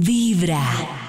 Vibra.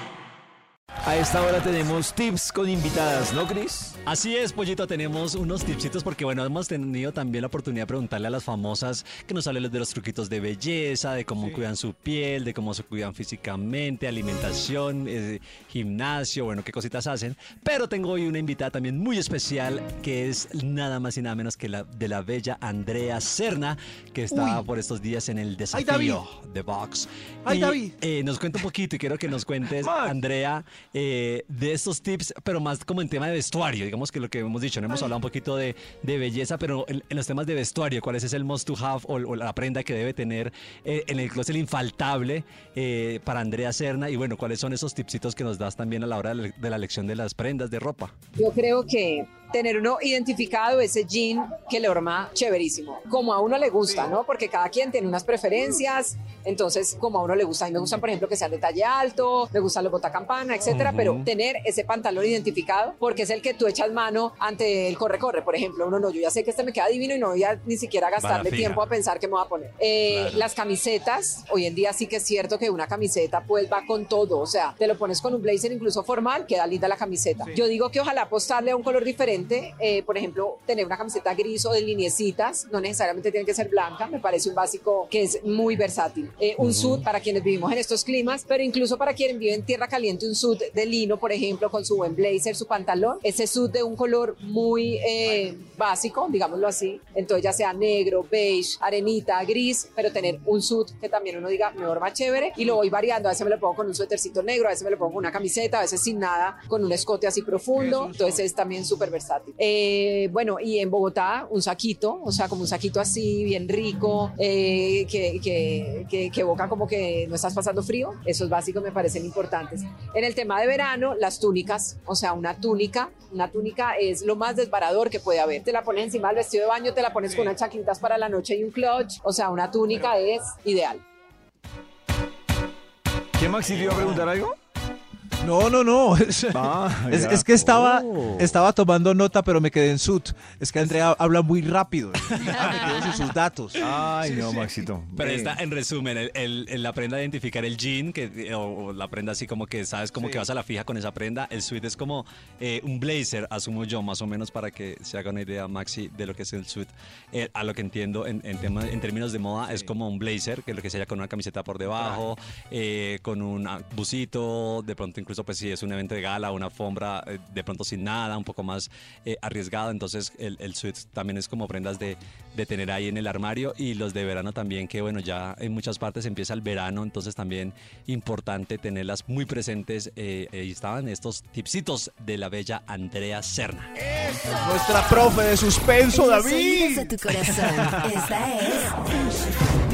A esta hora tenemos tips con invitadas, ¿no, Cris? Así es, Pollito, tenemos unos tipsitos porque, bueno, hemos tenido también la oportunidad de preguntarle a las famosas que nos hablen de los truquitos de belleza, de cómo cuidan su piel, de cómo se cuidan físicamente, alimentación, eh, gimnasio, bueno, qué cositas hacen. Pero tengo hoy una invitada también muy especial que es nada más y nada menos que la de la bella Andrea Serna, que está por estos días en el desafío de Box. Ay, Y, David. eh, nos cuenta un poquito y quiero que nos cuentes. Andrea, eh, de estos tips, pero más como en tema de vestuario, digamos que lo que hemos dicho, no hemos hablado un poquito de, de belleza, pero en, en los temas de vestuario, ¿cuál es el must to have o, o la prenda que debe tener eh, en el closet infaltable eh, para Andrea Serna? Y bueno, ¿cuáles son esos tipsitos que nos das también a la hora de la, de la elección de las prendas de ropa? Yo creo que tener uno identificado ese jean que le horma chéverísimo, como a uno le gusta, ¿no? Porque cada quien tiene unas preferencias, entonces como a uno le gusta. A mí me gustan, por ejemplo, que sean de talle alto, me gustan los botacampana, etcétera, pero tener ese pantalón identificado, porque es el que tú echas mano ante el corre-corre, por ejemplo. Uno no, yo ya sé que este me queda divino y no voy a ni siquiera gastarle tiempo a pensar qué me voy a poner. Eh, Claro. Las camisetas, hoy en día sí que es cierto que una camiseta pues va con todo, o sea, te lo pones con un blazer incluso formal, queda linda la camiseta. Yo digo que ojalá apostarle a un color diferente, eh, por ejemplo, tener una camiseta gris o de lineecitas, no necesariamente tiene que ser blanca, me parece un básico que es muy versátil. Eh, un suit para quienes vivimos en estos climas, pero incluso para quienes viven en tierra caliente, un suit de lino, por ejemplo, con su buen blazer, su pantalón, ese suit de un color muy eh, básico, digámoslo así, entonces ya sea negro, beige, arenita, gris, pero tener un suit que también uno diga mejor más chévere y lo voy variando, a veces me lo pongo con un suétercito negro, a veces me lo pongo con una camiseta, a veces sin nada, con un escote así profundo, entonces es también súper versátil. Eh, bueno, y en Bogotá un saquito, o sea, como un saquito así, bien rico, eh, que, que, que, que evoca como que no estás pasando frío, esos básicos me parecen importantes. En el tema de verano, las túnicas, o sea, una túnica, una túnica es lo más desbarador que puede haber. Te la pones encima del vestido de baño, te la pones con unas chaqulitas para la noche y un clutch, o sea, una túnica es ideal. ¿Qué, Maxi, le iba a preguntar algo? No, no, no. Es, Ah, es- que estaba, Oh. estaba tomando nota, pero me quedé en sut. Es que Andrea habla muy rápido. Me quedo sin sus datos. Ay, no, Maxito. Pero Eh, está en resumen, el, el- el- la prenda de identificar el jean, que, o, o la prenda así como que sabes como que vas a la fija con esa prenda. El suit es como eh, un blazer, asumo yo, más o menos para que se haga una idea, Maxi, de lo que es el suit. Eh, a lo que entiendo en, en, tema- en términos de moda, es como un blazer, que es lo que sería con una camiseta por debajo, eh, con un ah, busito, de pronto incluso pues si es un evento de gala, una alfombra, eh, de pronto sin nada, un poco más eh, arriesgado. Entonces el, el suit también es como prendas de, de tener ahí en el armario y los de verano también, que bueno, ya en muchas partes empieza el verano, entonces también importante tenerlas muy presentes. Eh, ahí estaban estos tipsitos de la bella Andrea Serna. Nuestra profe de suspenso, En David. de tu corazón. Esta es